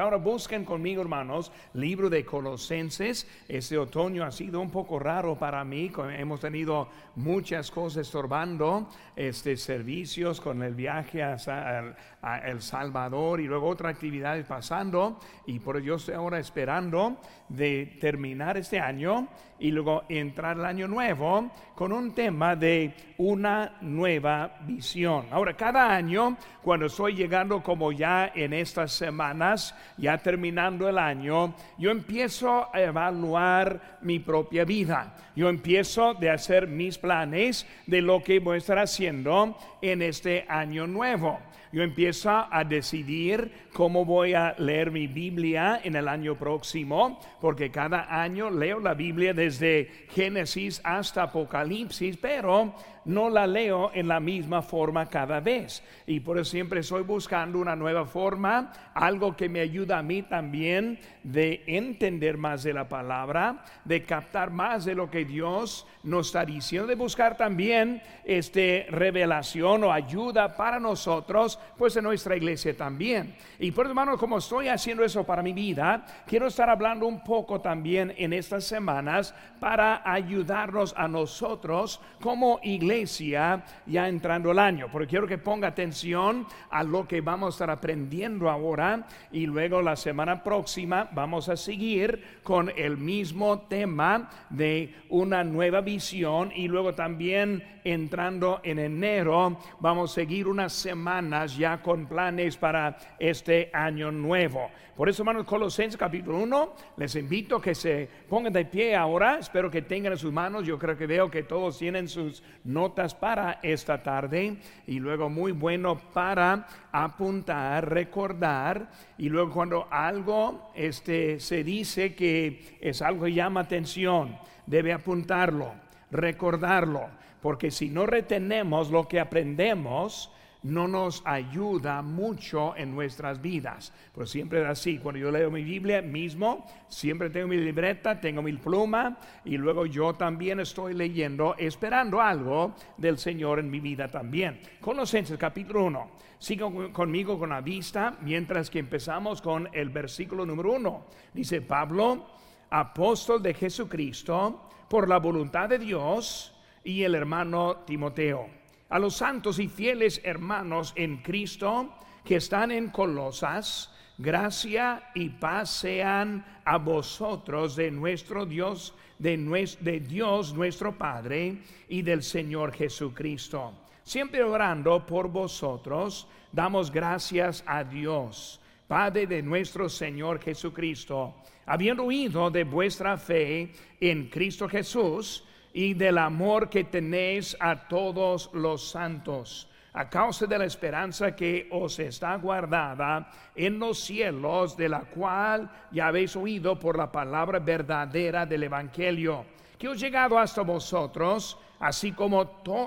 Ahora busquen conmigo, hermanos, libro de Colosenses. Este otoño ha sido un poco raro para mí. Hemos tenido muchas cosas estorbando, este, servicios con el viaje a, El Salvador y luego otras actividades pasando. Y por ello estoy ahora esperando de terminar este año y luego entrar el año nuevo con un tema de una nueva visión. Ahora, cada año, cuando estoy llegando como ya en estas semanas, ya terminando el año, yo empiezo a evaluar mi propia vida. Yo empiezo de hacer mis planes de lo que voy a estar haciendo en este año nuevo yo empiezo a decidir cómo voy a leer mi Biblia en el año próximo, porque cada año leo la Biblia desde Génesis hasta Apocalipsis, pero no la leo en la misma forma cada vez. Y por eso siempre estoy buscando una nueva forma, algo que me ayuda a mí también de entender más de la palabra, de captar más de lo que Dios nos está diciendo, de buscar también este revelación o ayuda para nosotros, pues en nuestra iglesia también. Y por hermano, como estoy haciendo eso para mi vida, quiero estar hablando un poco también en estas semanas para ayudarnos a nosotros como iglesia ya entrando el año, porque quiero que ponga atención a lo que vamos a estar aprendiendo ahora y luego la semana próxima vamos a seguir con el mismo tema de una nueva visión y luego también entrando en enero vamos a seguir unas semanas ya con planes para este año nuevo. Por eso, hermanos, Colosenses capítulo 1, les invito a que se pongan de pie ahora. Espero que tengan en sus manos. Yo creo que veo que todos tienen sus para esta tarde. Y luego muy bueno para apuntar, recordar. Y luego cuando algo este, se dice que es algo que llama atención, debe apuntarlo, recordarlo. Porque si no retenemos lo que aprendemos, no nos ayuda mucho en nuestras vidas. Pero siempre es así. Cuando yo leo mi Biblia mismo, siempre tengo mi libreta, tengo mi pluma y luego yo también estoy leyendo, esperando algo del Señor en mi vida también. Colosenses capítulo 1. Sigo conmigo con la vista mientras que empezamos con el versículo número 1. Dice Pablo, apóstol de Jesucristo, por la voluntad de Dios y el hermano Timoteo a los santos y fieles hermanos en Cristo que están en Colosas, gracia y paz sean a vosotros de nuestro Dios, de, de Dios nuestro Padre y del Señor Jesucristo. Siempre orando por vosotros, damos gracias a Dios, Padre de nuestro Señor Jesucristo, habiendo oído de vuestra fe en Cristo Jesús, y del amor que tenéis a todos los santos, a causa de la esperanza que os está guardada en los cielos, de la cual ya habéis oído por la palabra verdadera del Evangelio, que os llegado hasta vosotros, así como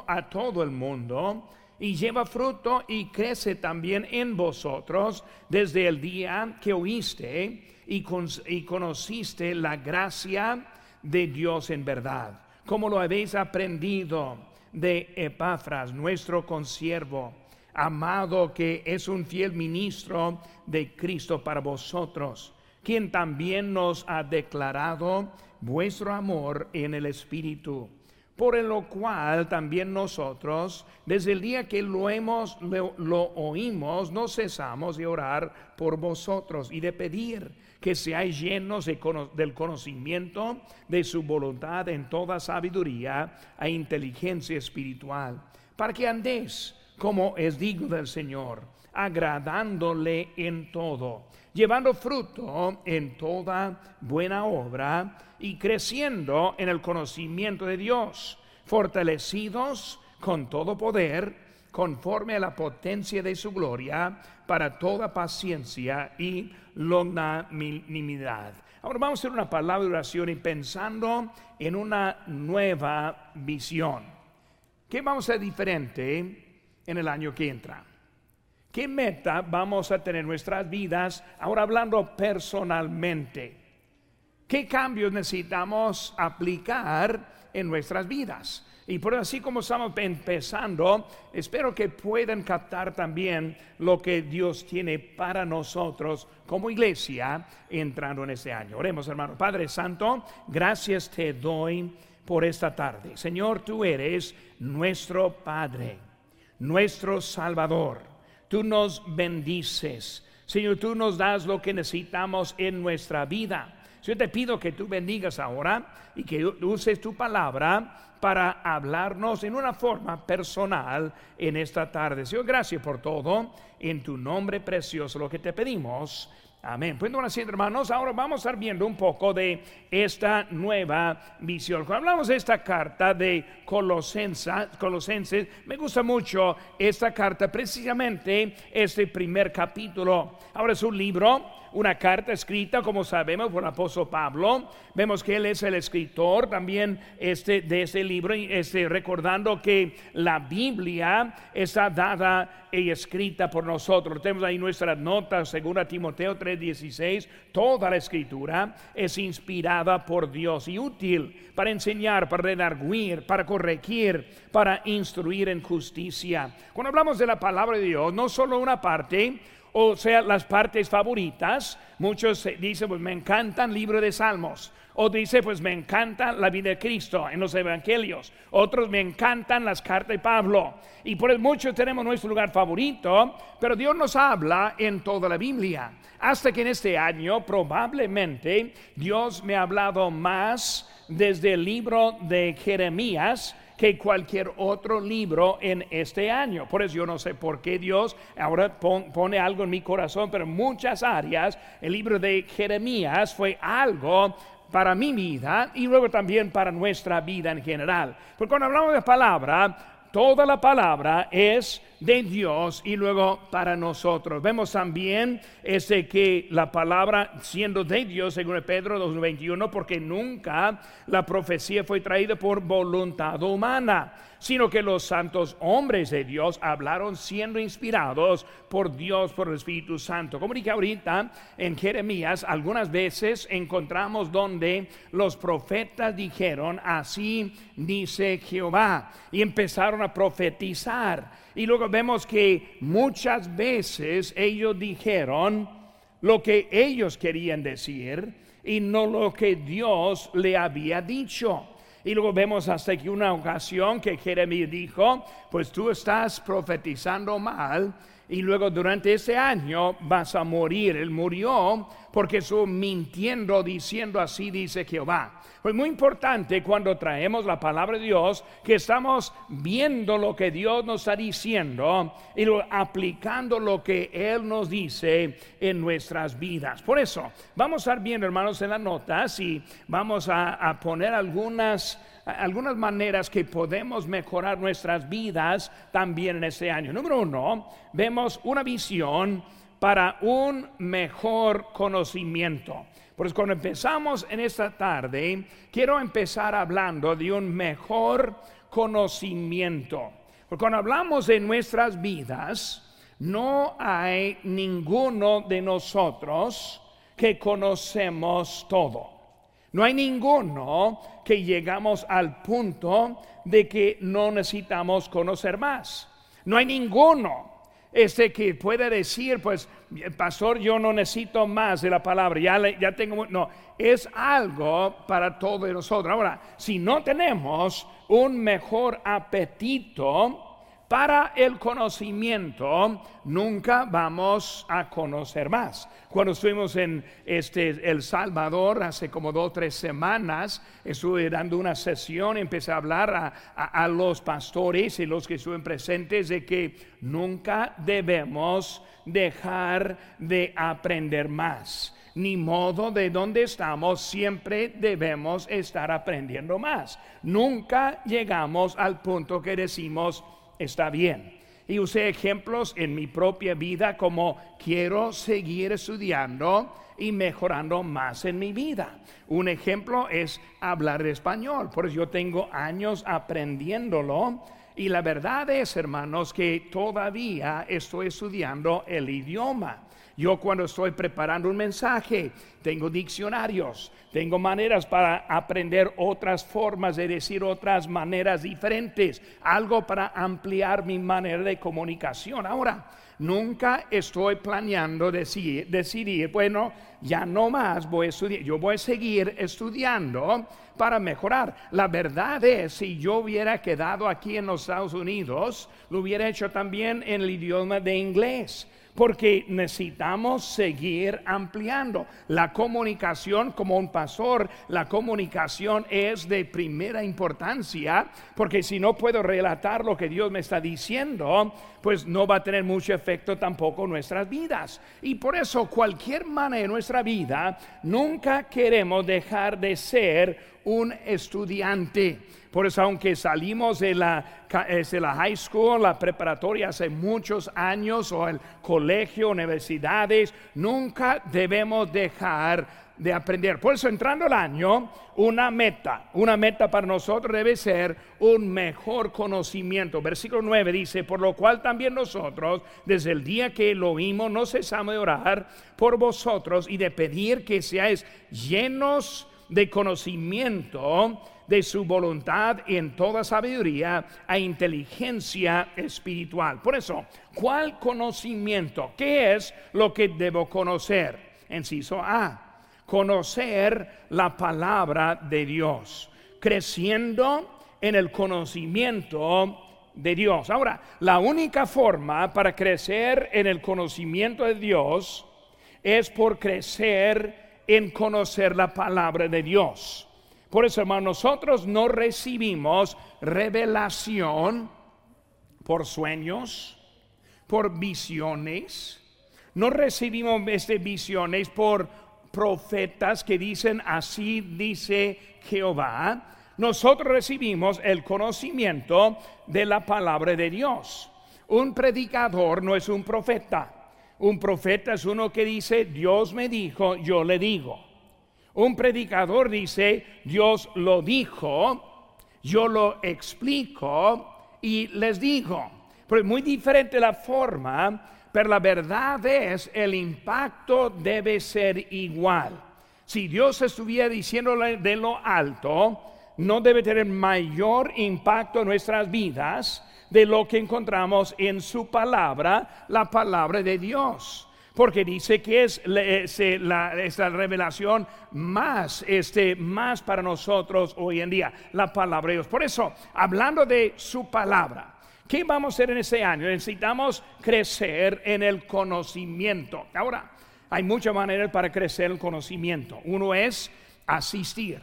a todo el mundo, y lleva fruto y crece también en vosotros desde el día que oíste y, y conociste la gracia de Dios en verdad como lo habéis aprendido de Epafras, nuestro consiervo, amado que es un fiel ministro de Cristo para vosotros, quien también nos ha declarado vuestro amor en el Espíritu, por lo cual también nosotros, desde el día que lo hemos lo oímos, no cesamos de orar por vosotros y de pedir que seáis llenos del conocimiento de su voluntad en toda sabiduría e inteligencia espiritual, para que andéis como es digno del Señor, agradándole en todo, llevando fruto en toda buena obra y creciendo en el conocimiento de Dios, fortalecidos con todo poder, conforme a la potencia de su gloria, para toda paciencia y longanimidad. Ahora vamos a hacer una palabra de oración y pensando en una nueva visión. ¿Qué vamos a hacer diferente en el año que entra? ¿Qué meta vamos a tener en nuestras vidas? Ahora hablando personalmente. ¿Qué cambios necesitamos aplicar en nuestras vidas? Y por así como estamos empezando, espero que puedan captar también lo que Dios tiene para nosotros como iglesia entrando en este año. Oremos, hermano. Padre Santo, gracias te doy por esta tarde. Señor, tú eres nuestro Padre, nuestro Salvador. Tú nos bendices. Señor, tú nos das lo que necesitamos en nuestra vida. Yo te pido que tú bendigas ahora y que uses tu palabra para hablarnos en una forma personal en esta tarde. Señor, gracias por todo. En tu nombre precioso lo que te pedimos. Amén. Pues bueno, así, hermanos, ahora vamos a estar viendo un poco de esta nueva visión. Cuando hablamos de esta carta de Colosenses, me gusta mucho esta carta, precisamente este primer capítulo. Ahora es un libro una carta escrita, como sabemos, por el apóstol Pablo. Vemos que él es el escritor también este, de este libro, este, recordando que la Biblia está dada y escrita por nosotros. Tenemos ahí nuestras notas, según a Timoteo 3:16. Toda la escritura es inspirada por Dios y útil para enseñar, para redarguir, para corregir, para instruir en justicia. Cuando hablamos de la palabra de Dios, no solo una parte, o sea, las partes favoritas. Muchos dicen, pues me encantan libro de Salmos. O dice, pues me encanta la vida de Cristo en los evangelios. Otros me encantan las cartas de Pablo. Y por eso muchos tenemos nuestro lugar favorito, pero Dios nos habla en toda la Biblia. Hasta que en este año probablemente Dios me ha hablado más desde el libro de Jeremías que cualquier otro libro en este año. Por eso yo no sé por qué Dios ahora pone algo en mi corazón, pero en muchas áreas el libro de Jeremías fue algo para mi vida y luego también para nuestra vida en general. Porque cuando hablamos de palabra, toda la palabra es de Dios y luego para nosotros. Vemos también ese que la palabra siendo de Dios, según Pedro 2.21, porque nunca la profecía fue traída por voluntad humana sino que los santos hombres de Dios hablaron siendo inspirados por Dios, por el Espíritu Santo. Como dije ahorita en Jeremías, algunas veces encontramos donde los profetas dijeron, así dice Jehová, y empezaron a profetizar. Y luego vemos que muchas veces ellos dijeron lo que ellos querían decir y no lo que Dios le había dicho. Y luego vemos hasta que una ocasión que Jeremías dijo, pues tú estás profetizando mal y luego durante ese año vas a morir. Él murió porque estuvo mintiendo diciendo así dice Jehová. Pues muy importante cuando traemos la palabra de Dios que estamos viendo lo que Dios nos está diciendo y aplicando lo que Él nos dice en nuestras vidas. Por eso vamos a estar viendo hermanos en las notas y vamos a, a poner algunas algunas maneras que podemos mejorar nuestras vidas también en este año. Número uno, vemos una visión para un mejor conocimiento. Pues cuando empezamos en esta tarde, quiero empezar hablando de un mejor conocimiento. Porque cuando hablamos de nuestras vidas, no hay ninguno de nosotros que conocemos todo. No hay ninguno que llegamos al punto de que no necesitamos conocer más. No hay ninguno este que puede decir, pues, pastor, yo no necesito más de la palabra, ya, ya tengo, no, es algo para todos nosotros. Ahora, si no tenemos un mejor apetito, para el conocimiento nunca vamos a conocer más. Cuando estuvimos en este, El Salvador hace como dos o tres semanas, estuve dando una sesión, empecé a hablar a, los pastores y los que estuvieron presentes de que nunca debemos dejar de aprender más ni modo de donde estamos, siempre debemos estar aprendiendo más. Nunca llegamos al punto que decimos, está bien. Y usé ejemplos en mi propia vida como quiero seguir estudiando y mejorando más en mi vida. Un ejemplo es hablar español, por eso yo tengo años aprendiéndolo. Y la verdad es, hermanos, que todavía estoy estudiando el idioma. Yo cuando estoy preparando un mensaje, tengo diccionarios, tengo maneras para aprender otras formas de decir otras maneras diferentes, algo para ampliar mi manera de comunicación. Ahora, nunca estoy planeando decidir, decidir, bueno, ya no más voy a estudiar, yo voy a seguir estudiando para mejorar. La verdad es, si yo hubiera quedado aquí en los Estados Unidos, lo hubiera hecho también en el idioma de inglés porque necesitamos seguir ampliando. La comunicación como un pastor, la comunicación es de primera importancia, porque si no puedo relatar lo que Dios me está diciendo, pues no va a tener mucho efecto tampoco en nuestras vidas. Y por eso cualquier manera en nuestra vida, nunca queremos dejar de ser un estudiante. Por eso, aunque salimos de la, de la high school, la preparatoria hace muchos años, o el colegio, universidades, nunca debemos dejar de aprender. Por eso, entrando el año, una meta, una meta para nosotros debe ser un mejor conocimiento. Versículo 9 dice, por lo cual también nosotros, desde el día que lo oímos, no cesamos de orar por vosotros y de pedir que seáis llenos de conocimiento de su voluntad en toda sabiduría e inteligencia espiritual. Por eso, ¿cuál conocimiento? ¿Qué es lo que debo conocer? Enciso A, conocer la palabra de Dios, creciendo en el conocimiento de Dios. Ahora, la única forma para crecer en el conocimiento de Dios es por crecer en conocer la palabra de Dios. Por eso, hermano, nosotros no recibimos revelación por sueños, por visiones. No recibimos este visiones por profetas que dicen así dice Jehová. Nosotros recibimos el conocimiento de la palabra de Dios. Un predicador no es un profeta. Un profeta es uno que dice, Dios me dijo, yo le digo. Un predicador dice, Dios lo dijo, yo lo explico y les digo. Pero es muy diferente la forma, pero la verdad es, el impacto debe ser igual. Si Dios estuviera diciéndole de lo alto, no debe tener mayor impacto en nuestras vidas de lo que encontramos en su palabra, la palabra de Dios. Porque dice que es la, revelación más, este, más para nosotros hoy en día, la palabra de Dios. Por eso, hablando de su palabra, ¿qué vamos a hacer en este año? Necesitamos crecer en el conocimiento. Ahora, hay muchas maneras para crecer el conocimiento. Uno es asistir.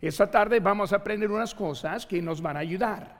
Esta tarde vamos a aprender unas cosas que nos van a ayudar.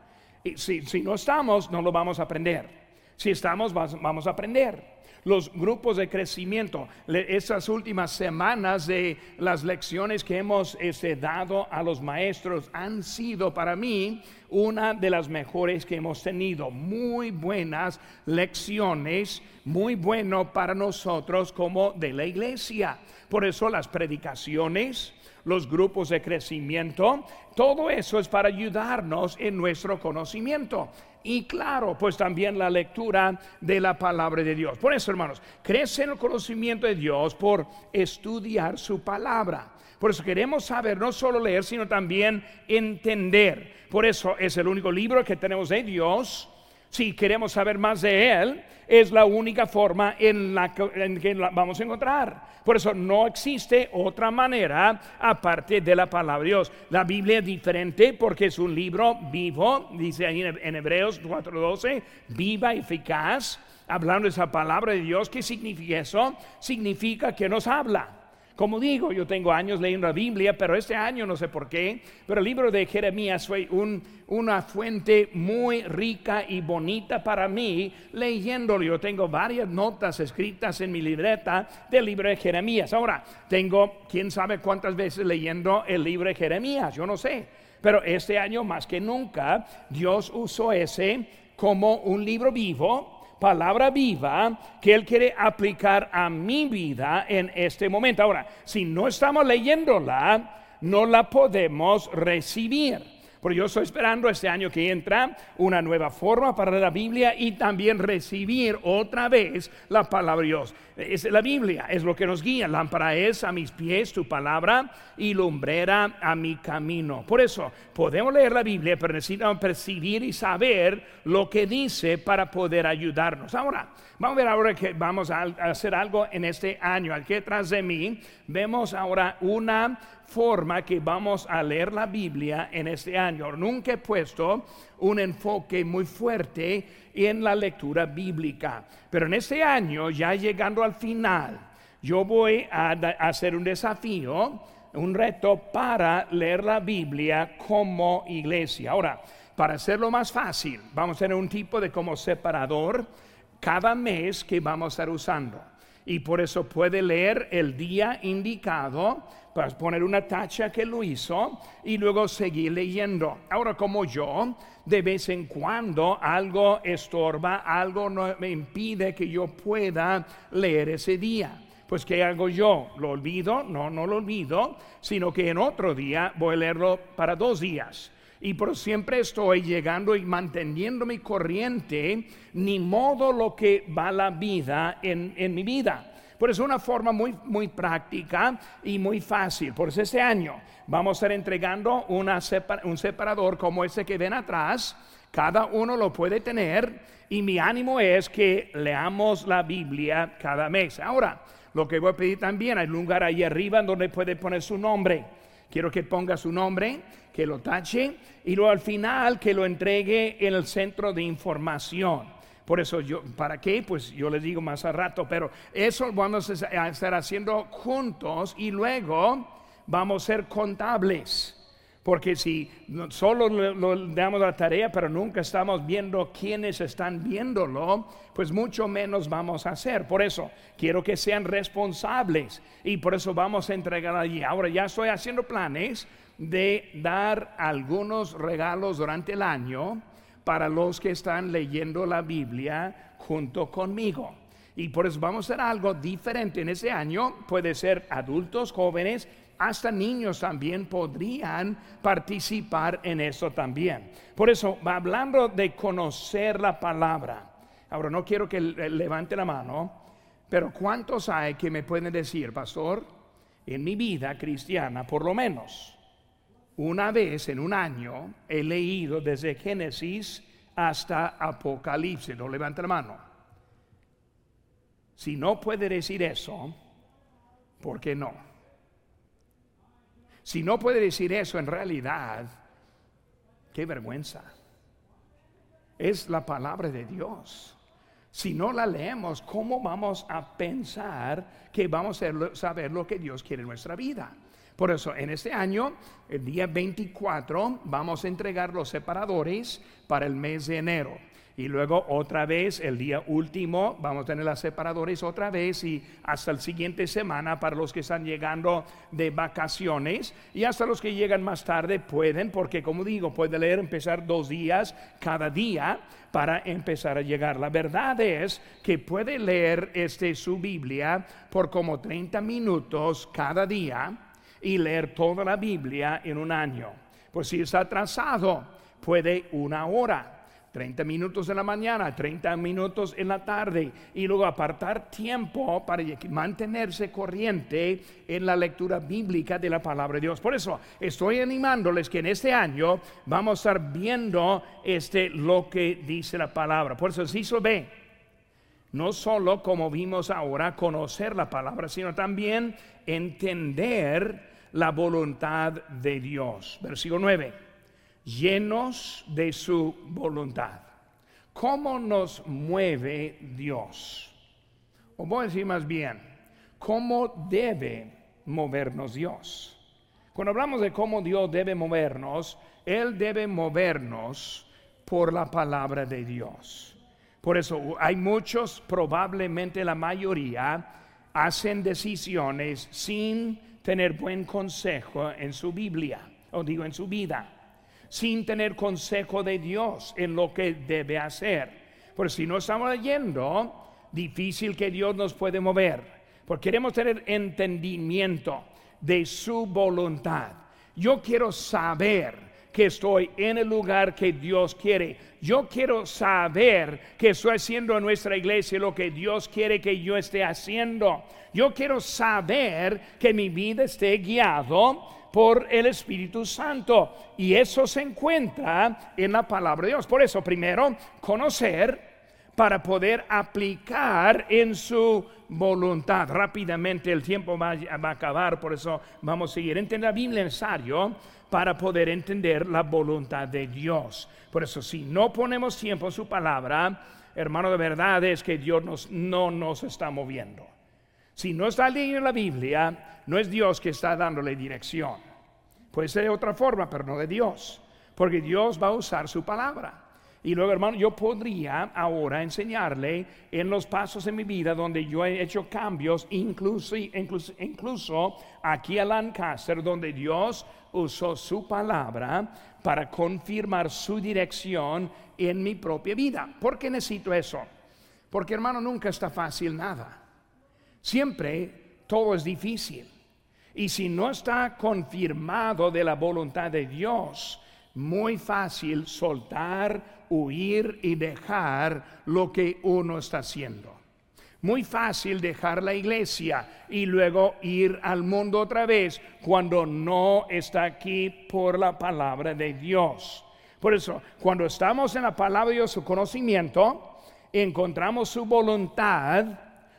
Si, si no estamos, no lo vamos a aprender. Si estamos, vamos a aprender los grupos de crecimiento. Estas últimas semanas de las lecciones que hemos este, dado a los maestros han sido para mí una de las mejores que hemos tenido. Muy buenas lecciones, muy bueno para nosotros como de la iglesia. Por eso las predicaciones, los grupos de crecimiento, todo eso es para ayudarnos en nuestro conocimiento. Y claro, pues también la lectura de la palabra de Dios. Por eso, hermanos, crece en el conocimiento de Dios por estudiar su palabra. Por eso queremos saber, no solo leer, sino también entender. Por eso es el único libro que tenemos de Dios si queremos saber más de Él, es la única forma en la que, vamos a encontrar. Por eso no existe otra manera aparte de la palabra de Dios. La Biblia es diferente porque es un libro vivo, dice ahí en Hebreos 4:12, viva, eficaz, hablando de esa palabra de Dios. ¿Qué significa eso? Significa que nos habla. Como digo, yo tengo años leyendo la Biblia, pero este año no sé por qué, pero el libro de Jeremías fue una fuente muy rica y bonita para mí leyéndolo. Yo tengo varias notas escritas en mi libreta del libro de Jeremías. Ahora, tengo quién sabe cuántas veces leyendo el libro de Jeremías, yo no sé. Pero este año más que nunca, Dios usó ese como un libro vivo palabra viva que Él quiere aplicar a mi vida en este momento. Ahora, si no estamos leyéndola, no la podemos recibir. Porque yo estoy esperando este año que entra una nueva forma para la Biblia y también recibir otra vez la palabra de Dios. Es la Biblia, es lo que nos guía. Lámpara es a mis pies tu palabra y lumbrera a mi camino. Por eso podemos leer la Biblia, pero necesitamos percibir y saber lo que dice para poder ayudarnos. Ahora, vamos a ver ahora que vamos a hacer algo en este año. Aquí detrás de mí vemos ahora una forma que vamos a leer la Biblia en este año. Nunca he puesto un enfoque muy fuerte en la lectura bíblica, pero en este año, ya llegando al final, yo voy a, hacer un desafío, un reto para leer la Biblia como iglesia. Ahora, para hacerlo más fácil, vamos a tener un tipo de como separador cada mes que vamos a estar usando. Y por eso puede leer el día indicado para poner una tacha que lo hizo y luego seguir leyendo. Ahora como yo, de vez en cuando algo estorba, algo no me impide que yo pueda leer ese día. Pues ¿qué hago yo? ¿Lo olvido? No, no lo olvido, sino que en otro día voy a leerlo para dos días. Y por siempre estoy llegando y manteniendo mi corriente, ni modo lo que va la vida en, en mi vida. Por eso una forma muy, muy práctica y muy fácil. Por eso este año vamos a estar entregando un separador como ese que ven atrás. Cada uno lo puede tener y mi ánimo es que leamos la Biblia cada mes. Ahora, lo que voy a pedir también, hay lugar ahí arriba donde puede poner su nombre. Quiero que ponga su nombre, que lo tache y luego al final que lo entregue en el centro de información. Por eso yo, ¿para qué? Pues yo les digo más a rato, pero eso vamos a estar haciendo juntos y luego vamos a ser contables. Porque si solo lo, damos la tarea, pero nunca estamos viendo quiénes están viéndolo, pues mucho menos vamos a hacer. Por eso quiero que sean responsables y por eso vamos a entregar allí. Ahora ya estoy haciendo planes de dar algunos regalos durante el año para los que están leyendo la Biblia junto conmigo. Y por eso vamos a hacer algo diferente en ese año. Puede ser adultos, jóvenes, hasta niños también podrían participar en eso también. Por eso, hablando de conocer la palabra. Ahora, no quiero que levante la mano, pero ¿cuántos hay que me pueden decir, pastor, en mi vida cristiana, por lo menos, una vez en un año he leído desde Génesis hasta Apocalipsis. No levante la mano. Si no puede decir eso, ¿por qué no? Si no puede decir eso en realidad, qué vergüenza. Es la palabra de Dios. Si no la leemos, ¿cómo vamos a pensar que vamos a saber lo que Dios quiere en nuestra vida? Por eso, en este año, el día 24, vamos a entregar los separadores para el mes de enero. Y luego otra vez, el día último, vamos a tener las separadores otra vez y hasta el siguiente semana para los que están llegando de vacaciones. Y hasta los que llegan más tarde pueden, porque como digo, puede leer, empezar dos días cada día para empezar a llegar. La verdad es que puede leer este, su Biblia por como 30 minutos cada día y leer toda la Biblia en un año. Pues si está atrasado, puede una hora. 30 minutos en la mañana, 30 minutos en la tarde y luego apartar tiempo para mantenerse corriente en la lectura bíblica de la palabra de Dios. Por eso estoy animándoles que en este año vamos a estar viendo este lo que dice la palabra. Por eso si se ve no solo como vimos ahora conocer la palabra, sino también entender la voluntad de Dios. Versículo 9, llenos de su voluntad. ¿Cómo nos mueve Dios? O voy a decir más bien, ¿cómo debe movernos Dios? Cuando hablamos de cómo Dios debe movernos, Él debe movernos por la palabra de Dios. Por eso hay muchos, probablemente la mayoría, hacen decisiones sin tener buen consejo en su Biblia, o digo en su vida, sin tener consejo de Dios en lo que debe hacer. Por si no estamos leyendo, difícil que Dios nos puede mover, porque queremos tener entendimiento de su voluntad. Yo quiero saber que estoy en el lugar que Dios quiere. Yo quiero saber que estoy haciendo en nuestra iglesia lo que Dios quiere que yo esté haciendo. Yo quiero saber que mi vida esté guiado por el Espíritu Santo. Y eso se encuentra en la palabra de Dios. Por eso, primero, conocer para poder aplicar en su voluntad. Rápidamente el tiempo va, a acabar, por eso vamos a seguir. Entender la Biblia necesario para poder entender la voluntad de Dios. Por eso, si no ponemos tiempo en su palabra, hermano, de verdad es que Dios no nos está moviendo. Si no está leyendo la Biblia, no es Dios que está dándole dirección. Puede ser de otra forma, pero no de Dios. Porque Dios va a usar su palabra. Y luego, hermano, yo podría ahora enseñarle en los pasos de mi vida donde yo he hecho cambios, incluso, incluso, incluso aquí a Lancaster, donde Dios usó su palabra para confirmar su dirección en mi propia vida. ¿Por qué necesito eso? Porque, hermano, nunca está fácil nada. Siempre todo es difícil. Y si no está confirmado de la voluntad de Dios, muy fácil soltar huir y dejar lo que uno está haciendo. Muy fácil dejar la iglesia y luego ir al mundo otra vez cuando no está aquí por la palabra de Dios. Por eso, cuando estamos en la palabra de Dios, su conocimiento, encontramos su voluntad,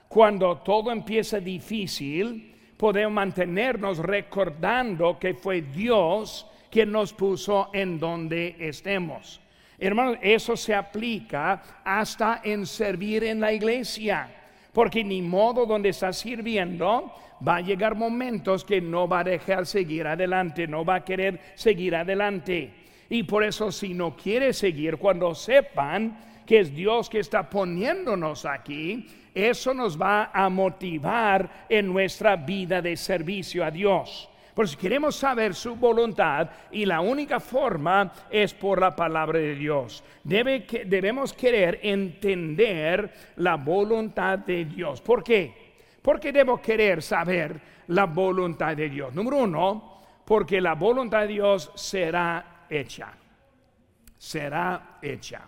cuando todo empieza difícil, podemos mantenernos recordando que fue Dios quien nos puso en donde estemos. Hermanos, eso se aplica hasta en servir en la iglesia. Porque ni modo donde está sirviendo va a llegar momentos que no va a dejar seguir adelante, no va a querer seguir adelante. Y por eso si no quiere seguir, cuando sepan que es Dios que está poniéndonos aquí, eso nos va a motivar en nuestra vida de servicio a Dios. Por si queremos saber su voluntad y la única forma es por la palabra de Dios. Debe, debemos querer entender la voluntad de Dios. ¿Por qué? Porque debo querer saber la voluntad de Dios. Número uno, porque la voluntad de Dios será hecha. Será hecha.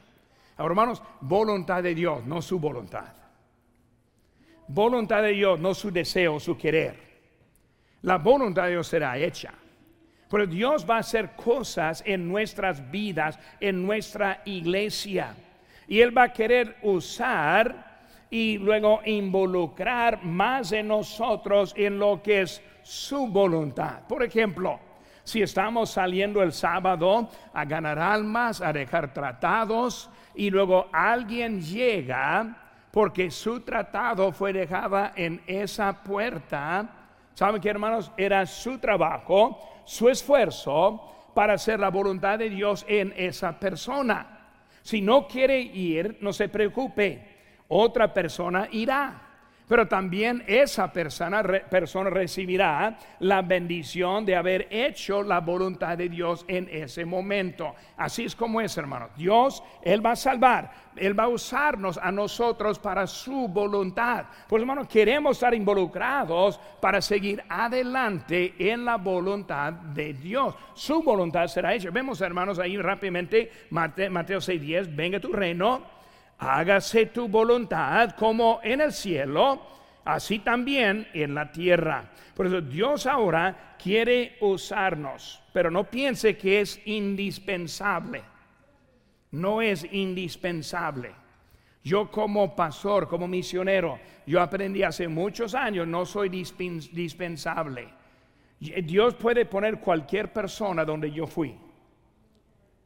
Hermanos, voluntad de Dios, no su voluntad. Voluntad de Dios, no su deseo, su querer la voluntad de Dios será hecha. Pero Dios va a hacer cosas en nuestras vidas, en nuestra iglesia. Y Él va a querer usar y luego involucrar más de nosotros en lo que es su voluntad. Por ejemplo, si estamos saliendo el sábado a ganar almas, a dejar tratados, y luego alguien llega porque su tratado fue dejado en esa puerta, ¿Saben qué, hermanos? Era su trabajo, su esfuerzo para hacer la voluntad de Dios en esa persona. Si no quiere ir, no se preocupe, otra persona irá pero también esa persona, persona recibirá la bendición de haber hecho la voluntad de Dios en ese momento. Así es como es, hermano. Dios, Él va a salvar, Él va a usarnos a nosotros para su voluntad. Pues, hermano, queremos estar involucrados para seguir adelante en la voluntad de Dios. Su voluntad será hecha. Vemos, hermanos, ahí rápidamente, Mateo, Mateo 6:10, venga tu reino hágase tu voluntad como en el cielo, así también en la tierra. Por eso Dios ahora quiere usarnos, pero no piense que es indispensable. No es indispensable. Yo como pastor, como misionero, yo aprendí hace muchos años, no soy dispensable. Dios puede poner cualquier persona donde yo fui,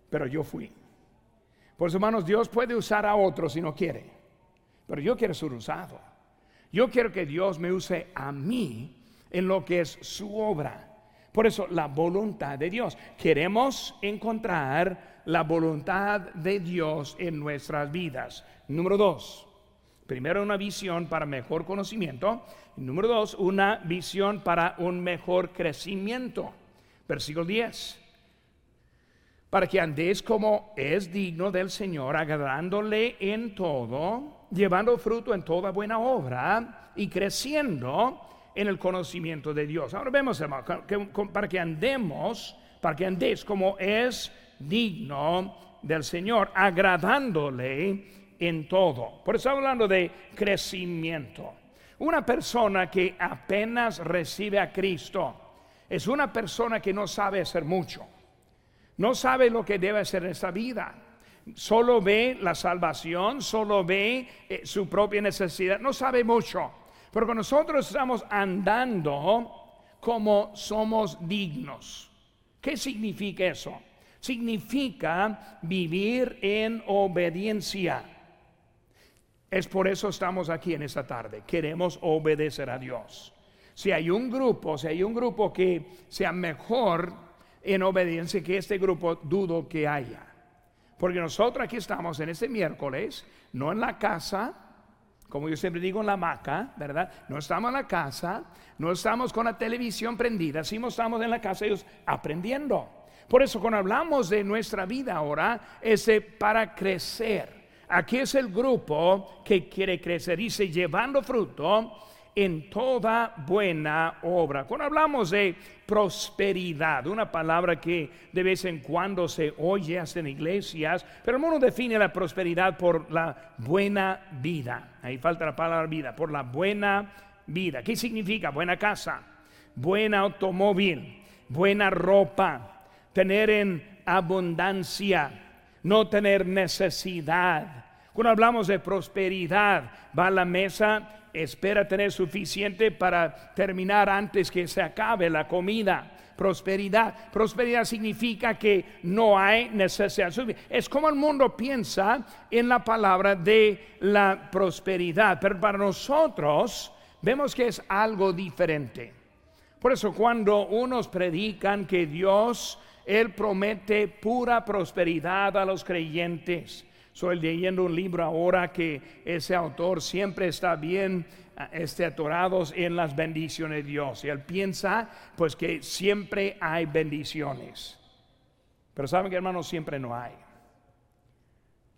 pero yo fui. Por eso, hermanos, Dios puede usar a otros si no quiere, pero yo quiero ser usado. Yo quiero que Dios me use a mí en lo que es su obra. Por eso, la voluntad de Dios. Queremos encontrar la voluntad de Dios en nuestras vidas. Número dos, primero una visión para mejor conocimiento. Número dos, una visión para un mejor crecimiento. Versículo 10 para que andéis como es digno del Señor, agradándole en todo, llevando fruto en toda buena obra y creciendo en el conocimiento de Dios. Ahora vemos, hermano, para que andemos para que andéis como es digno del Señor, agradándole en todo. Por eso hablando de crecimiento. Una persona que apenas recibe a Cristo es una persona que no sabe hacer mucho. No sabe lo que debe hacer en esta vida. Solo ve la salvación, solo ve eh, su propia necesidad. No sabe mucho. Porque nosotros estamos andando como somos dignos. ¿Qué significa eso? Significa vivir en obediencia. Es por eso estamos aquí en esta tarde. Queremos obedecer a Dios. Si hay un grupo, si hay un grupo que sea mejor en obediencia que este grupo, dudo que haya. Porque nosotros aquí estamos en este miércoles, no en la casa, como yo siempre digo, en la hamaca, ¿verdad? No estamos en la casa, no estamos con la televisión prendida, sino estamos en la casa ellos aprendiendo. Por eso cuando hablamos de nuestra vida ahora, es para crecer. Aquí es el grupo que quiere crecer, dice, llevando fruto en toda buena obra. Cuando hablamos de prosperidad, una palabra que de vez en cuando se oye hasta en iglesias, pero uno define la prosperidad por la buena vida. Ahí falta la palabra vida, por la buena vida. ¿Qué significa? Buena casa, buen automóvil, buena ropa, tener en abundancia, no tener necesidad. Cuando hablamos de prosperidad, va a la mesa espera tener suficiente para terminar antes que se acabe la comida. Prosperidad. Prosperidad significa que no hay necesidad. Es como el mundo piensa en la palabra de la prosperidad, pero para nosotros vemos que es algo diferente. Por eso cuando unos predican que Dios, Él promete pura prosperidad a los creyentes, Estoy leyendo un libro ahora que ese autor siempre está bien este, atorados en las bendiciones de Dios. Y él piensa pues que siempre hay bendiciones. Pero saben que hermanos, siempre no hay.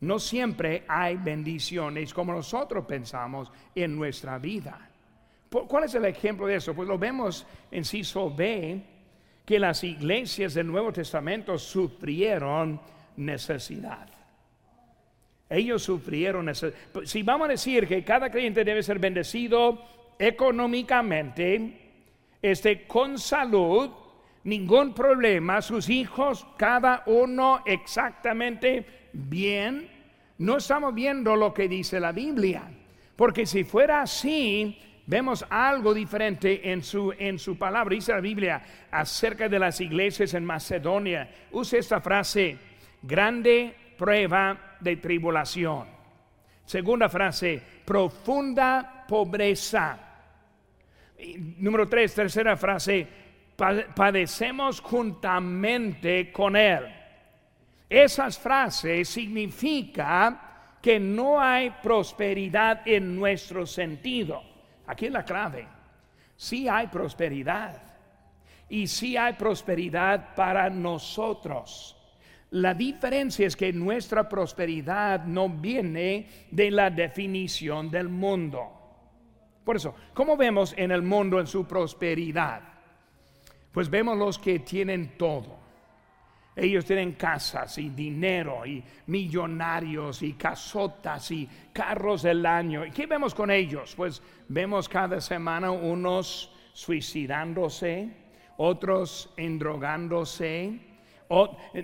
No siempre hay bendiciones como nosotros pensamos en nuestra vida. ¿Cuál es el ejemplo de eso? Pues lo vemos en Ciso B, que las iglesias del Nuevo Testamento sufrieron necesidad. Ellos sufrieron eso. Si vamos a decir que cada creyente debe ser bendecido económicamente, este, con salud, ningún problema, sus hijos, cada uno exactamente bien, no estamos viendo lo que dice la Biblia. Porque si fuera así, vemos algo diferente en su, en su palabra. Dice la Biblia acerca de las iglesias en Macedonia. Use esta frase, grande prueba de tribulación. Segunda frase, profunda pobreza. número tres, tercera frase, padecemos juntamente con Él. Esas frases significa que no hay prosperidad en nuestro sentido. Aquí es la clave. Sí hay prosperidad. Y sí hay prosperidad para nosotros. La diferencia es que nuestra prosperidad no viene de la definición del mundo. Por eso, ¿cómo vemos en el mundo en su prosperidad? Pues vemos los que tienen todo. Ellos tienen casas y dinero y millonarios y casotas y carros del año. ¿Y qué vemos con ellos? Pues vemos cada semana unos suicidándose, otros endrogándose,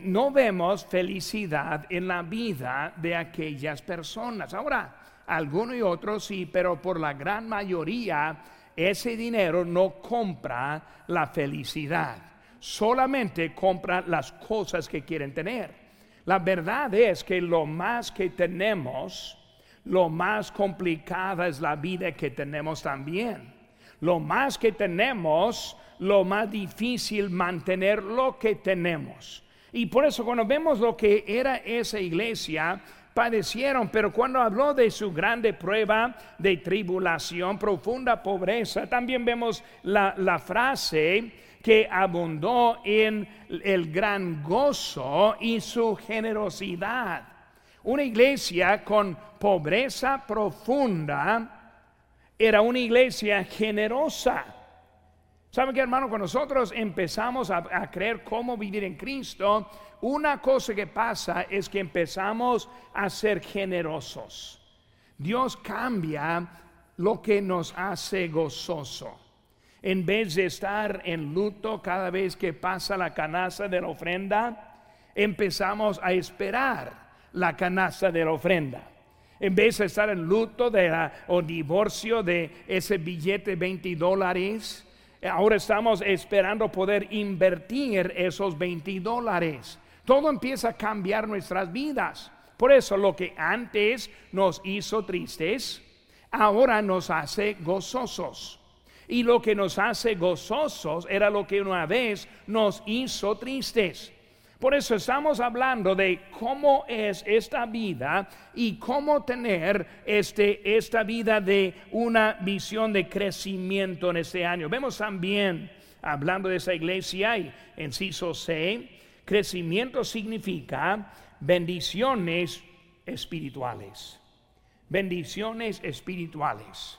no vemos felicidad en la vida de aquellas personas. Ahora, algunos y otros sí, pero por la gran mayoría ese dinero no compra la felicidad, solamente compra las cosas que quieren tener. La verdad es que lo más que tenemos, lo más complicada es la vida que tenemos también. Lo más que tenemos, lo más difícil mantener lo que tenemos. Y por eso cuando vemos lo que era esa iglesia, padecieron, pero cuando habló de su grande prueba de tribulación, profunda pobreza, también vemos la, la frase que abundó en el gran gozo y su generosidad. Una iglesia con pobreza profunda era una iglesia generosa. ¿Saben qué, hermano? Cuando nosotros empezamos a, a, creer cómo vivir en Cristo, una cosa que pasa es que empezamos a ser generosos. Dios cambia lo que nos hace gozoso. En vez de estar en luto cada vez que pasa la canasta de la ofrenda, empezamos a esperar la canasta de la ofrenda. En vez de estar en luto de o divorcio de ese billete de 20 dólares, ahora estamos esperando poder invertir esos 20 dólares. Todo empieza a cambiar nuestras vidas. Por eso lo que antes nos hizo tristes, ahora nos hace gozosos. Y lo que nos hace gozosos era lo que una vez nos hizo tristes. Por eso estamos hablando de cómo es esta vida y cómo tener este, esta vida de una visión de crecimiento en este año. Vemos también, hablando de esa iglesia, y en CISO C, crecimiento significa bendiciones espirituales. Bendiciones espirituales.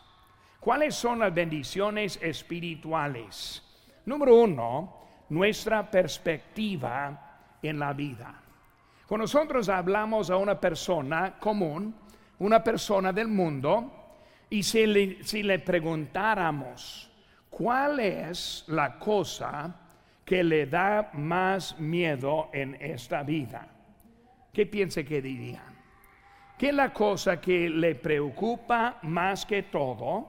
¿Cuáles son las bendiciones espirituales? Número uno, nuestra perspectiva en la vida. Cuando nosotros hablamos a una persona común, una persona del mundo, y si le, si le preguntáramos cuál es la cosa que le da más miedo en esta vida, ¿qué piense que dirían? ¿Qué es la cosa que le preocupa más que todo?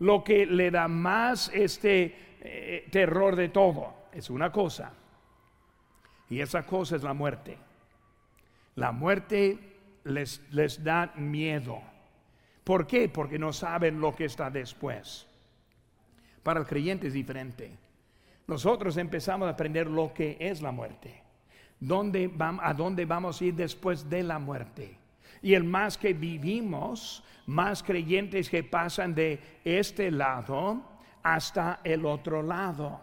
Lo que le da más este eh, terror de todo es una cosa. Y esa cosa es la muerte. La muerte les, les da miedo. ¿Por qué? Porque no saben lo que está después. Para el creyente es diferente. Nosotros empezamos a aprender lo que es la muerte. ¿Dónde ¿A dónde vamos a ir después de la muerte? Y el más que vivimos, más creyentes que pasan de este lado hasta el otro lado.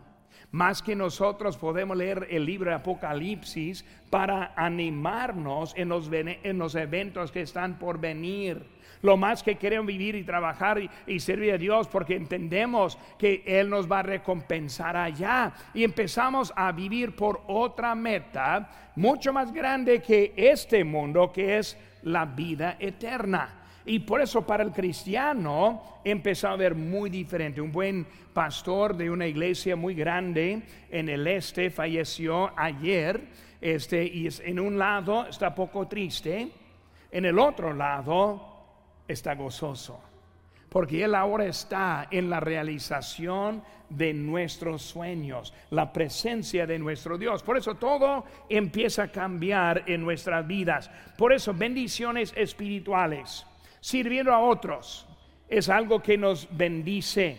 Más que nosotros podemos leer el libro de Apocalipsis para animarnos en los, en los eventos que están por venir. Lo más que queremos vivir y trabajar y, servir a Dios porque entendemos que Él nos va a recompensar allá. Y empezamos a vivir por otra meta mucho más grande que este mundo, que es la vida eterna. Y por eso para el cristiano empezó a ver muy diferente. Un buen pastor de una iglesia muy grande en el este falleció ayer. Este, y en un lado está poco triste, en el otro lado está gozoso. Porque Él ahora está en la realización de nuestros sueños, la presencia de nuestro Dios. Por eso todo empieza a cambiar en nuestras vidas. Por eso bendiciones espirituales sirviendo a otros es algo que nos bendice.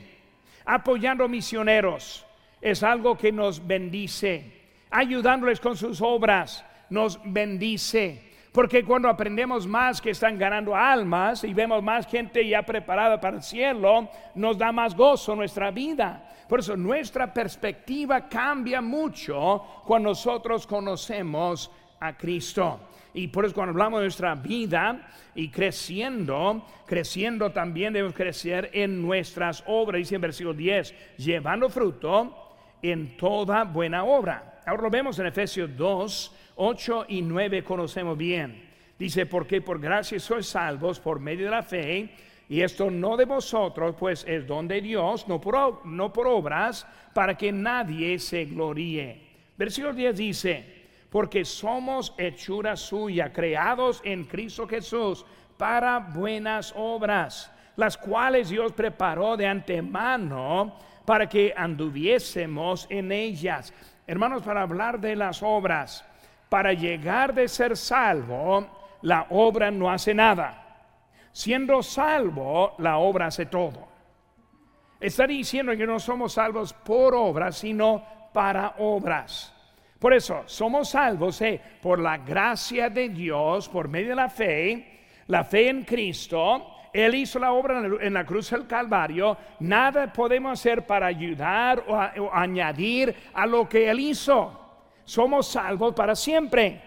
Apoyando misioneros es algo que nos bendice. Ayudándoles con sus obras nos bendice. Porque cuando aprendemos más que están ganando almas y vemos más gente ya preparada para el cielo, nos da más gozo nuestra vida. Por eso nuestra perspectiva cambia mucho cuando nosotros conocemos a Cristo. Y por eso cuando hablamos de nuestra vida y creciendo, creciendo también debemos crecer en nuestras obras. Dice en versículo 10, llevando fruto en toda buena obra. Ahora lo vemos en Efesios 2, 8 y 9 conocemos bien. Dice, porque por gracia sois salvos por medio de la fe, y esto no de vosotros, pues es don de Dios, no por, no por obras, para que nadie se gloríe. Versículo 10 dice, porque somos hechura suya, creados en Cristo Jesús para buenas obras, las cuales Dios preparó de antemano para que anduviésemos en ellas. Hermanos, para hablar de las obras, para llegar de ser salvo, la obra no hace nada. Siendo salvo, la obra hace todo. Está diciendo que no somos salvos por obras, sino para obras. Por eso somos salvos eh, por la gracia de Dios, por medio de la fe, la fe en Cristo. Él hizo la obra en la cruz del Calvario. Nada podemos hacer para ayudar o, o añadir a lo que Él hizo. Somos salvos para siempre.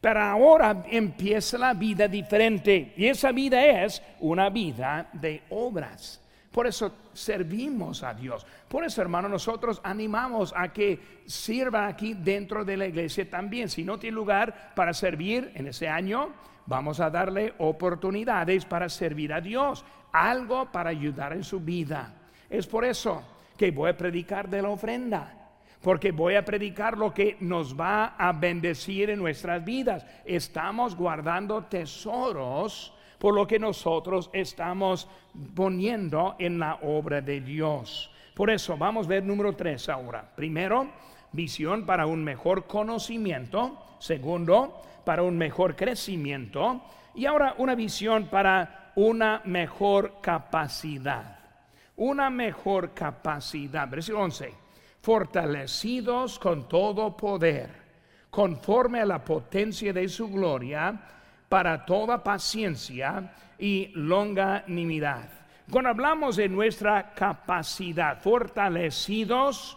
Pero ahora empieza la vida diferente. Y esa vida es una vida de obras. Por eso servimos a Dios. Por eso, hermano, nosotros animamos a que sirva aquí dentro de la iglesia también. Si no tiene lugar para servir en ese año, vamos a darle oportunidades para servir a Dios. Algo para ayudar en su vida. Es por eso que voy a predicar de la ofrenda porque voy a predicar lo que nos va a bendecir en nuestras vidas. Estamos guardando tesoros por lo que nosotros estamos poniendo en la obra de Dios. Por eso vamos a ver número tres ahora. Primero, visión para un mejor conocimiento. Segundo, para un mejor crecimiento. Y ahora una visión para una mejor capacidad. Una mejor capacidad. Versículo 11. Fortalecidos con todo poder, conforme a la potencia de su gloria para toda paciencia y longanimidad. Cuando hablamos de nuestra capacidad, fortalecidos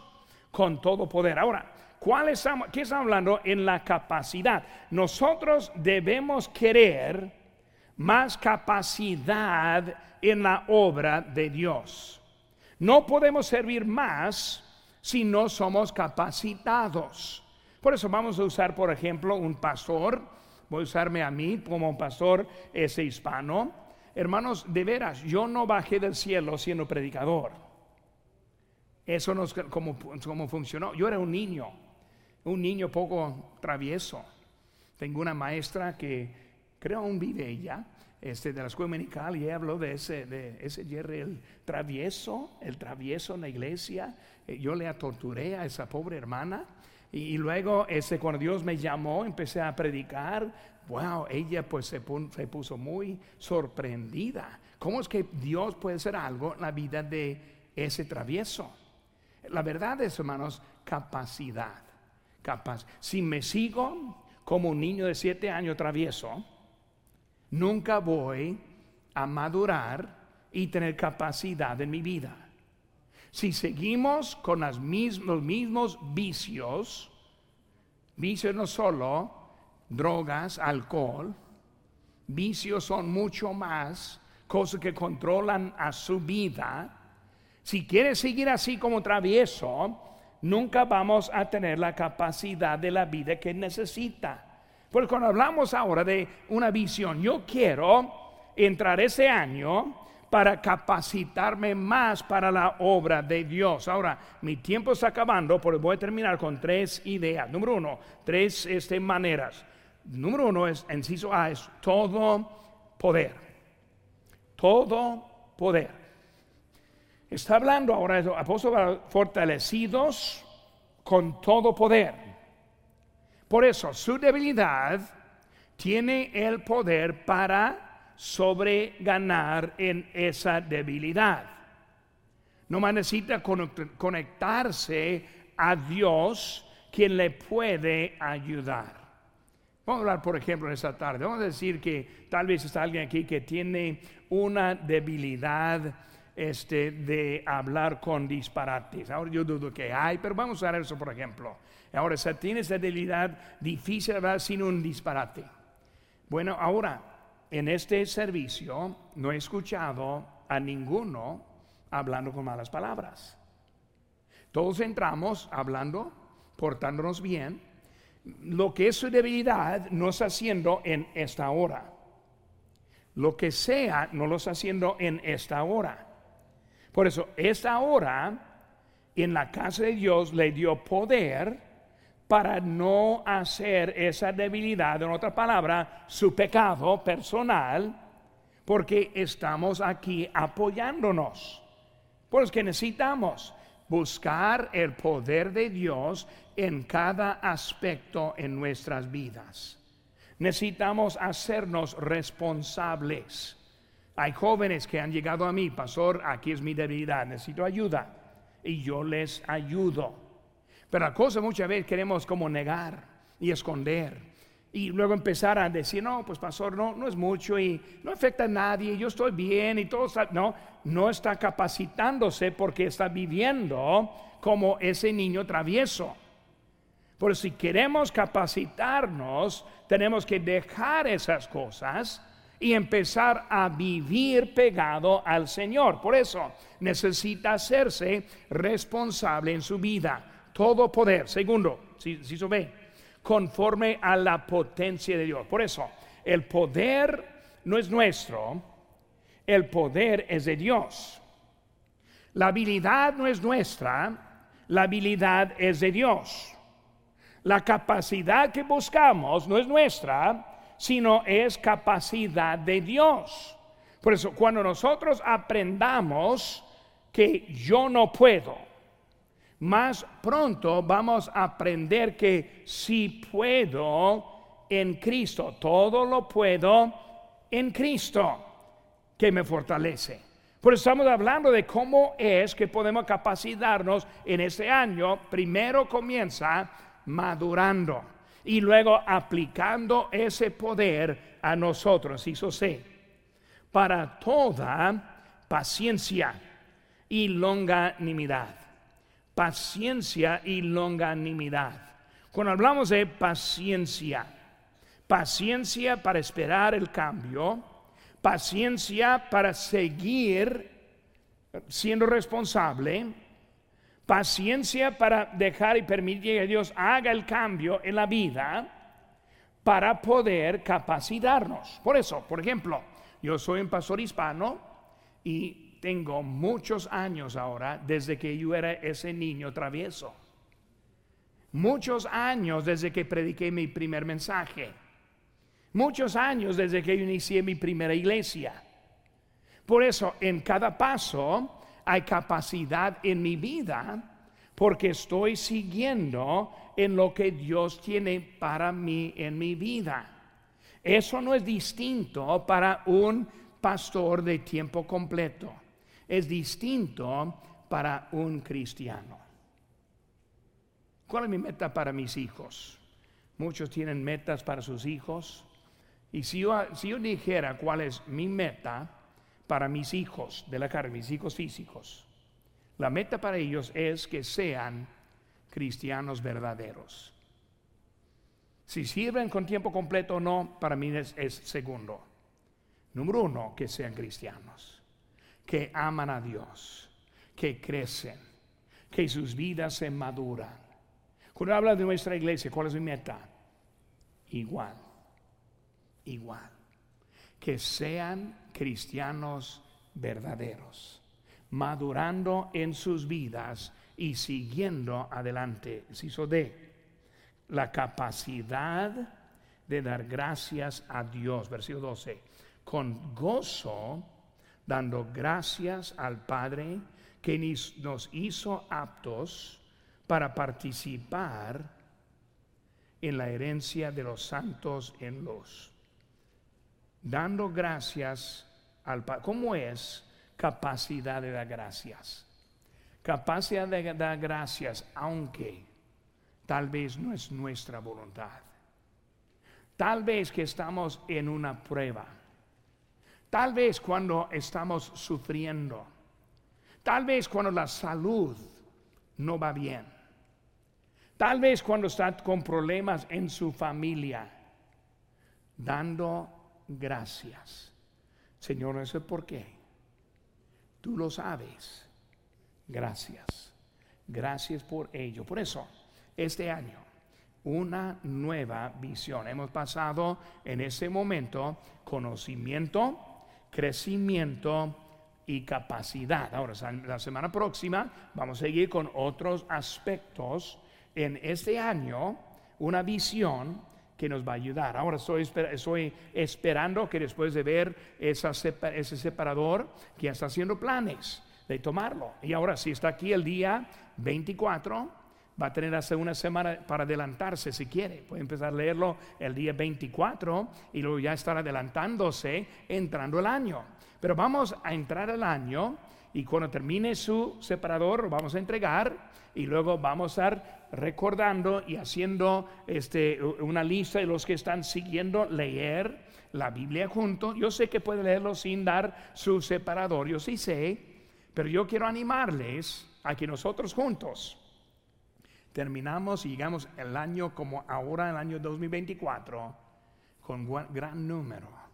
con todo poder. Ahora, ¿cuál estamos, ¿qué estamos hablando en la capacidad? Nosotros debemos querer más capacidad en la obra de Dios. No podemos servir más si no somos capacitados. Por eso vamos a usar, por ejemplo, un pastor usarme a mí como pastor ese hispano. Hermanos, de veras, yo no bajé del cielo siendo predicador. Eso no es como, como funcionó. Yo era un niño, un niño poco travieso. Tengo una maestra que creo aún vive ella, este, de la escuela dominical, y habló de ese, de ese Jerry, el travieso, el travieso en la iglesia. Eh, yo le torturé a esa pobre hermana y, luego, ese, cuando Dios me llamó, empecé a predicar. Wow, ella pues se, puso muy sorprendida. ¿Cómo es que Dios puede hacer algo en la vida de ese travieso? La verdad es, hermanos, capacidad. Capaz. Si me sigo como un niño de siete años travieso, nunca voy a madurar y tener capacidad en mi vida. Si seguimos con los mismos vicios, vicios no solo drogas, alcohol, vicios son mucho más cosas que controlan a su vida. Si quieres seguir así como travieso, nunca vamos a tener la capacidad de la vida que necesita. Porque cuando hablamos ahora de una visión, yo quiero entrar ese año para capacitarme más para la obra de Dios. Ahora, mi tiempo está acabando, pero voy a terminar con tres ideas. Número uno, tres este, maneras. Número uno es, inciso A, es todo poder. Todo poder. Está hablando ahora, apóstol, fortalecidos con todo poder. Por eso, su debilidad tiene el poder para sobre ganar en esa debilidad. No más necesita conectarse a Dios quien le puede ayudar. Vamos a hablar, por ejemplo, en esta tarde. Vamos a decir que tal vez está alguien aquí que tiene una debilidad este, de hablar con disparates. Ahora yo dudo que hay, pero vamos a usar eso, por ejemplo. Ahora, si tiene esa debilidad difícil de hablar sin un disparate. Bueno, ahora en este servicio no he escuchado a ninguno hablando con malas palabras. Todos entramos hablando, portándonos bien. Lo que es su debilidad no está haciendo en esta hora. Lo que sea no lo está haciendo en esta hora. Por eso, esta hora en la casa de Dios le dio poder para no hacer esa debilidad, en otra palabra, su pecado personal, porque estamos aquí apoyándonos. Pues que necesitamos buscar el poder de Dios en cada aspecto en nuestras vidas. Necesitamos hacernos responsables. Hay jóvenes que han llegado a mí, pastor, aquí es mi debilidad, necesito ayuda. Y yo les ayudo. Pero la cosa muchas veces queremos como negar y esconder. Y luego empezar a decir, no, pues pastor, no, no es mucho y no afecta a nadie, yo estoy bien y todo está... No, no está capacitándose porque está viviendo como ese niño travieso. Por si queremos capacitarnos, tenemos que dejar esas cosas y empezar a vivir pegado al Señor. Por eso necesita hacerse responsable en su vida. Todo poder. Segundo, si, se ve, conforme a la potencia de Dios. Por eso, el poder no es nuestro, el poder es de Dios. La habilidad no es nuestra, la habilidad es de Dios. La capacidad que buscamos no es nuestra, sino es capacidad de Dios. Por eso, cuando nosotros aprendamos que yo no puedo, más pronto vamos a aprender que si puedo en Cristo, todo lo puedo en Cristo que me fortalece. Por eso estamos hablando de cómo es que podemos capacitarnos en este año. Primero comienza madurando y luego aplicando ese poder a nosotros. Hizo C. Para toda paciencia y longanimidad. Paciencia y longanimidad. Cuando hablamos de paciencia, paciencia para esperar el cambio, paciencia para seguir siendo responsable, paciencia para dejar y permitir que Dios haga el cambio en la vida para poder capacitarnos. Por eso, por ejemplo, yo soy un pastor hispano y tengo muchos años ahora desde que yo era ese niño travieso. Muchos años desde que prediqué mi primer mensaje. Muchos años desde que inicié mi primera iglesia. Por eso, en cada paso hay capacidad en mi vida porque estoy siguiendo en lo que Dios tiene para mí en mi vida. Eso no es distinto para un pastor de tiempo completo. Es distinto para un cristiano. ¿Cuál es mi meta para mis hijos? Muchos tienen metas para sus hijos. Y si yo, dijera cuál es mi meta, para mis hijos de la carne, mis hijos físicos. La meta para ellos es que sean cristianos verdaderos. Si sirven con tiempo completo o no, para mí es, segundo. Número uno, que sean cristianos, que aman a Dios, que crecen, que sus vidas se maduran. Cuando habla de nuestra iglesia, ¿cuál es mi meta? Igual, igual. Que sean cristianos verdaderos, madurando en sus vidas y siguiendo adelante. hizo de la capacidad de dar gracias a Dios. Versículo 12. Con gozo, dando gracias al Padre que nos hizo aptos para participar en la herencia de los santos en los dando gracias al Padre. ¿Cómo es capacidad de dar gracias? Capacidad de dar gracias, aunque tal vez no es nuestra voluntad. Tal vez que estamos en una prueba. Tal vez cuando estamos sufriendo. Tal vez cuando la salud no va bien. Tal vez cuando está con problemas en su familia. Dando gracias. Señor, no sé por qué. Tú lo sabes. Gracias. Gracias por ello. Por eso, este año, una nueva visión. Hemos pasado en ese momento conocimiento, crecimiento y capacidad. Ahora, la semana próxima vamos a seguir con otros aspectos en este año, una visión que nos va a ayudar. Ahora estoy, esperando que después de ver ese separador, que ya está haciendo planes de tomarlo. Y ahora si está aquí el día 24, va a tener hace una semana para adelantarse si quiere. Puede empezar a leerlo el día 24 y luego ya estar adelantándose entrando el año. Pero vamos a entrar el año y cuando termine su separador lo vamos a entregar y luego vamos a estar recordando y haciendo este, una lista de los que están siguiendo leer la Biblia juntos. Yo sé que puede leerlo sin dar su separador, yo sí sé, pero yo quiero animarles a que nosotros juntos terminamos y llegamos el año como ahora, el año 2024, con gran número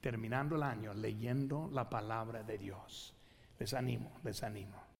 terminando el año leyendo la palabra de Dios. Les animo, les animo.